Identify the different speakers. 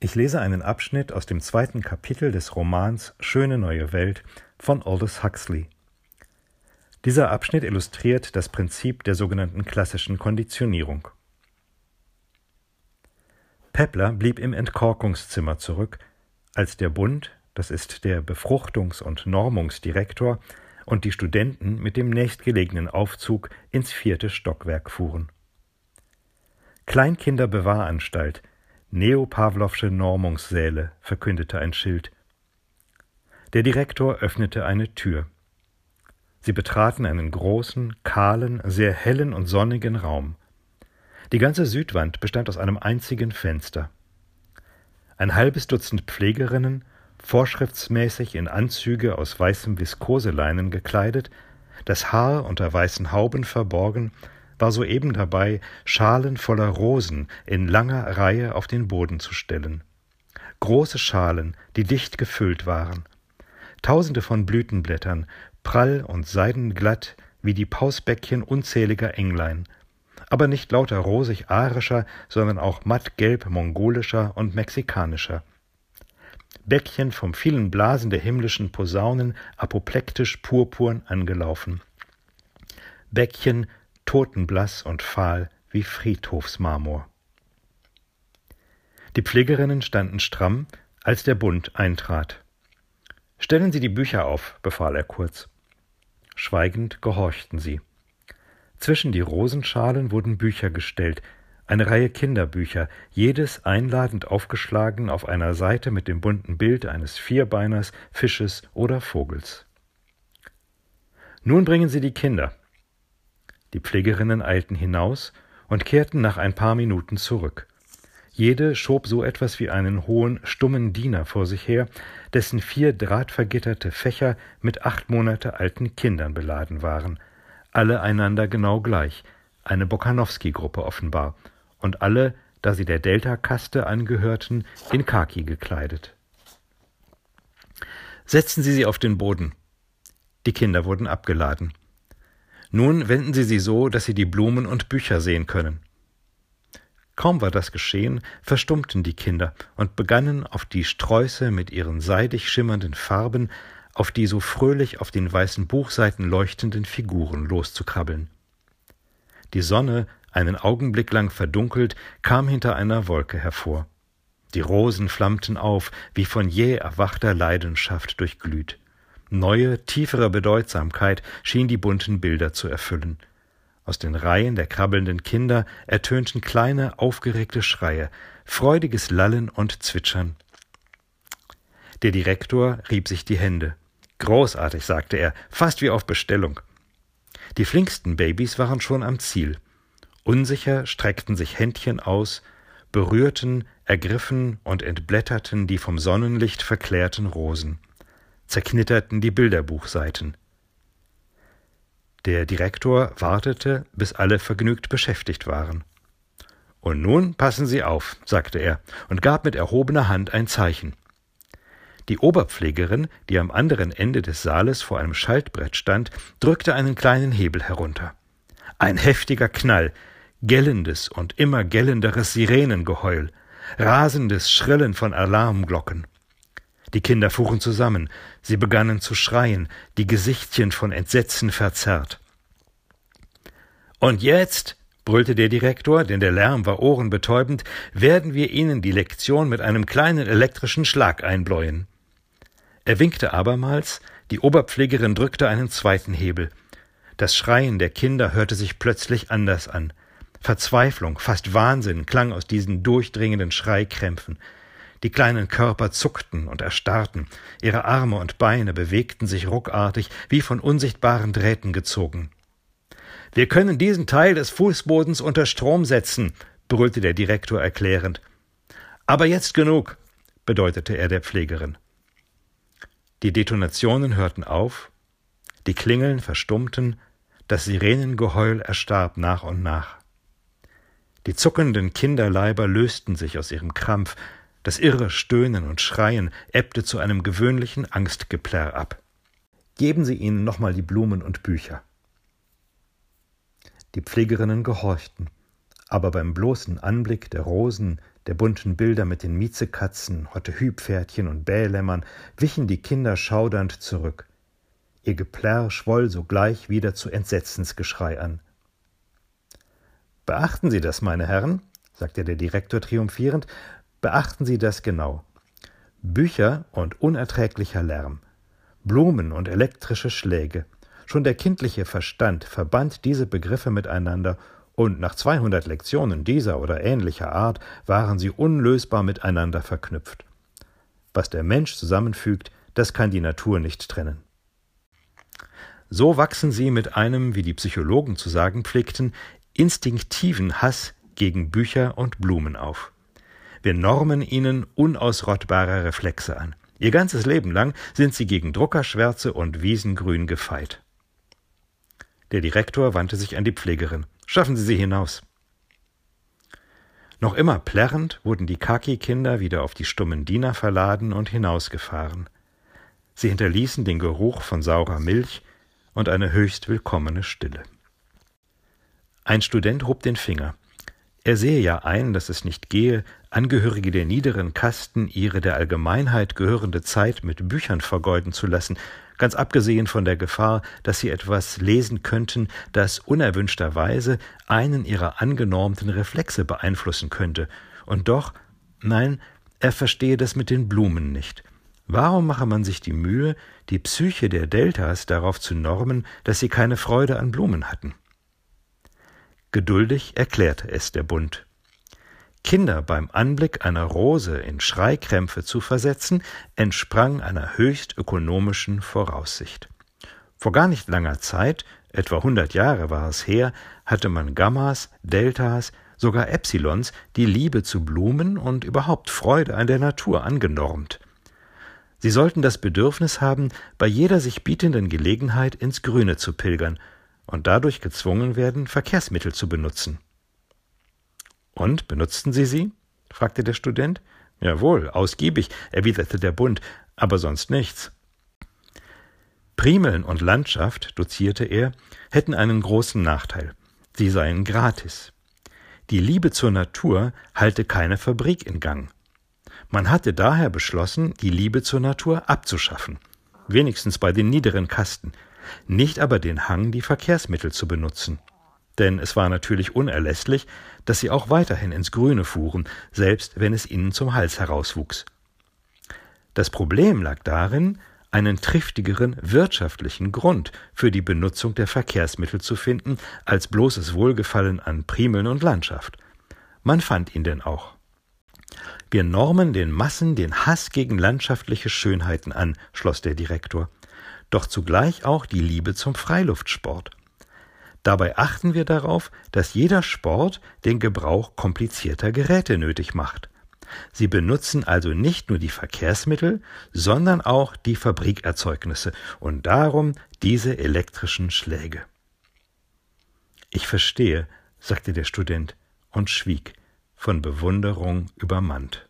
Speaker 1: Ich lese einen Abschnitt aus dem zweiten Kapitel des Romans Schöne neue Welt von Aldous Huxley. Dieser Abschnitt illustriert das Prinzip der sogenannten klassischen Konditionierung. Pepler blieb im Entkorkungszimmer zurück, als der Bund, das ist der Befruchtungs- und Normungsdirektor, und die Studenten mit dem nächstgelegenen Aufzug ins vierte Stockwerk fuhren. Kleinkinderbewahranstalt, Neopavlovsche Normungssäle, verkündete ein Schild. Der Direktor öffnete eine Tür. Sie betraten einen großen, kahlen, sehr hellen und sonnigen Raum. Die ganze Südwand bestand aus einem einzigen Fenster. Ein halbes Dutzend Pflegerinnen, vorschriftsmäßig in Anzüge aus weißem Viskoseleinen gekleidet, das Haar unter weißen Hauben verborgen, war soeben dabei, Schalen voller Rosen in langer Reihe auf den Boden zu stellen. Große Schalen, die dicht gefüllt waren. Tausende von Blütenblättern, prall und seidenglatt wie die Pausbäckchen unzähliger Englein, aber nicht lauter rosig-arischer, sondern auch mattgelb mongolischer und mexikanischer. Bäckchen vom vielen Blasen der himmlischen Posaunen apoplektisch purpurn angelaufen. Bäckchen totenblass und fahl wie Friedhofsmarmor. Die Pflegerinnen standen stramm, als der Bund eintrat. Stellen Sie die Bücher auf, befahl er kurz. Schweigend gehorchten sie. Zwischen die Rosenschalen wurden Bücher gestellt, eine Reihe Kinderbücher, jedes einladend aufgeschlagen auf einer Seite mit dem bunten Bild eines Vierbeiners, Fisches oder Vogels. Nun bringen Sie die Kinder, die Pflegerinnen eilten hinaus und kehrten nach ein paar Minuten zurück. Jede schob so etwas wie einen hohen, stummen Diener vor sich her, dessen vier drahtvergitterte Fächer mit acht Monate alten Kindern beladen waren, alle einander genau gleich, eine Bokanowski-Gruppe offenbar, und alle, da sie der Delta-Kaste angehörten, in Khaki gekleidet. Setzen Sie sie auf den Boden. Die Kinder wurden abgeladen. Nun wenden Sie sie so, dass Sie die Blumen und Bücher sehen können. Kaum war das geschehen, verstummten die Kinder und begannen auf die Sträuße mit ihren seidig schimmernden Farben, auf die so fröhlich auf den weißen Buchseiten leuchtenden Figuren loszukrabbeln. Die Sonne, einen Augenblick lang verdunkelt, kam hinter einer Wolke hervor. Die Rosen flammten auf, wie von jäh erwachter Leidenschaft durchglüht. Neue, tiefere Bedeutsamkeit schien die bunten Bilder zu erfüllen. Aus den Reihen der krabbelnden Kinder ertönten kleine, aufgeregte Schreie, freudiges Lallen und Zwitschern. Der Direktor rieb sich die Hände. Großartig, sagte er, fast wie auf Bestellung. Die flinksten Babys waren schon am Ziel. Unsicher streckten sich Händchen aus, berührten, ergriffen und entblätterten die vom Sonnenlicht verklärten Rosen zerknitterten die Bilderbuchseiten. Der Direktor wartete, bis alle vergnügt beschäftigt waren. Und nun passen Sie auf, sagte er und gab mit erhobener Hand ein Zeichen. Die Oberpflegerin, die am anderen Ende des Saales vor einem Schaltbrett stand, drückte einen kleinen Hebel herunter. Ein heftiger Knall, gellendes und immer gellenderes Sirenengeheul, rasendes Schrillen von Alarmglocken. Die Kinder fuhren zusammen, sie begannen zu schreien, die Gesichtchen von Entsetzen verzerrt. Und jetzt, brüllte der Direktor, denn der Lärm war ohrenbetäubend, werden wir Ihnen die Lektion mit einem kleinen elektrischen Schlag einbläuen. Er winkte abermals, die Oberpflegerin drückte einen zweiten Hebel. Das Schreien der Kinder hörte sich plötzlich anders an. Verzweiflung, fast Wahnsinn klang aus diesen durchdringenden Schreikrämpfen. Die kleinen Körper zuckten und erstarrten, ihre Arme und Beine bewegten sich ruckartig, wie von unsichtbaren Drähten gezogen. Wir können diesen Teil des Fußbodens unter Strom setzen, brüllte der Direktor erklärend. Aber jetzt genug, bedeutete er der Pflegerin. Die Detonationen hörten auf, die Klingeln verstummten, das Sirenengeheul erstarb nach und nach. Die zuckenden Kinderleiber lösten sich aus ihrem Krampf, das irre Stöhnen und Schreien ebbte zu einem gewöhnlichen Angstgeplärr ab. Geben Sie ihnen nochmal die Blumen und Bücher. Die Pflegerinnen gehorchten, aber beim bloßen Anblick der Rosen, der bunten Bilder mit den Miezekatzen, Hotte-Hüpferdchen und Bählämmern wichen die Kinder schaudernd zurück. Ihr Geplärr schwoll sogleich wieder zu Entsetzensgeschrei an. Beachten Sie das, meine Herren, sagte der Direktor triumphierend, beachten Sie das genau. Bücher und unerträglicher Lärm, Blumen und elektrische Schläge. Schon der kindliche Verstand verband diese Begriffe miteinander und nach 200 Lektionen dieser oder ähnlicher Art waren sie unlösbar miteinander verknüpft. Was der Mensch zusammenfügt, das kann die Natur nicht trennen. So wachsen sie mit einem, wie die Psychologen zu sagen pflegten, instinktiven Hass gegen Bücher und Blumen auf. Wir normen ihnen unausrottbare Reflexe an. Ihr ganzes Leben lang sind sie gegen Druckerschwärze und Wiesengrün gefeit. Der Direktor wandte sich an die Pflegerin. Schaffen Sie sie hinaus. Noch immer plärrend wurden die Kaki-Kinder wieder auf die stummen Diener verladen und hinausgefahren. Sie hinterließen den Geruch von saurer Milch und eine höchst willkommene Stille. Ein Student hob den Finger. Er sehe ja ein, dass es nicht gehe, Angehörige der niederen Kasten ihre der Allgemeinheit gehörende Zeit mit Büchern vergeuden zu lassen, ganz abgesehen von der Gefahr, dass sie etwas lesen könnten, das unerwünschterweise einen ihrer angenormten Reflexe beeinflussen könnte. Und doch, nein, er verstehe das mit den Blumen nicht. Warum mache man sich die Mühe, die Psyche der Deltas darauf zu normen, dass sie keine Freude an Blumen hatten? Geduldig erklärte es der Bund. Kinder beim Anblick einer Rose in Schreikrämpfe zu versetzen, entsprang einer höchst ökonomischen Voraussicht. Vor gar nicht langer Zeit, etwa hundert Jahre war es her, hatte man Gammas, Deltas, sogar Epsilons die Liebe zu Blumen und überhaupt Freude an der Natur angenormt. Sie sollten das Bedürfnis haben, bei jeder sich bietenden Gelegenheit ins Grüne zu pilgern und dadurch gezwungen werden, Verkehrsmittel zu benutzen. Und benutzten Sie sie? fragte der Student. Jawohl, ausgiebig, erwiderte der Bund, aber sonst nichts. Primeln und Landschaft, dozierte er, hätten einen großen Nachteil. Sie seien gratis. Die Liebe zur Natur halte keine Fabrik in Gang. Man hatte daher beschlossen, die Liebe zur Natur abzuschaffen, wenigstens bei den niederen Kasten, nicht aber den Hang, die Verkehrsmittel zu benutzen. Denn es war natürlich unerlässlich, dass sie auch weiterhin ins Grüne fuhren, selbst wenn es ihnen zum Hals herauswuchs. Das Problem lag darin, einen triftigeren wirtschaftlichen Grund für die Benutzung der Verkehrsmittel zu finden, als bloßes Wohlgefallen an Primeln und Landschaft. Man fand ihn denn auch. Wir normen den Massen den Hass gegen landschaftliche Schönheiten an, schloss der Direktor doch zugleich auch die Liebe zum Freiluftsport. Dabei achten wir darauf, dass jeder Sport den Gebrauch komplizierter Geräte nötig macht. Sie benutzen also nicht nur die Verkehrsmittel, sondern auch die Fabrikerzeugnisse und darum diese elektrischen Schläge. Ich verstehe, sagte der Student und schwieg, von Bewunderung übermannt.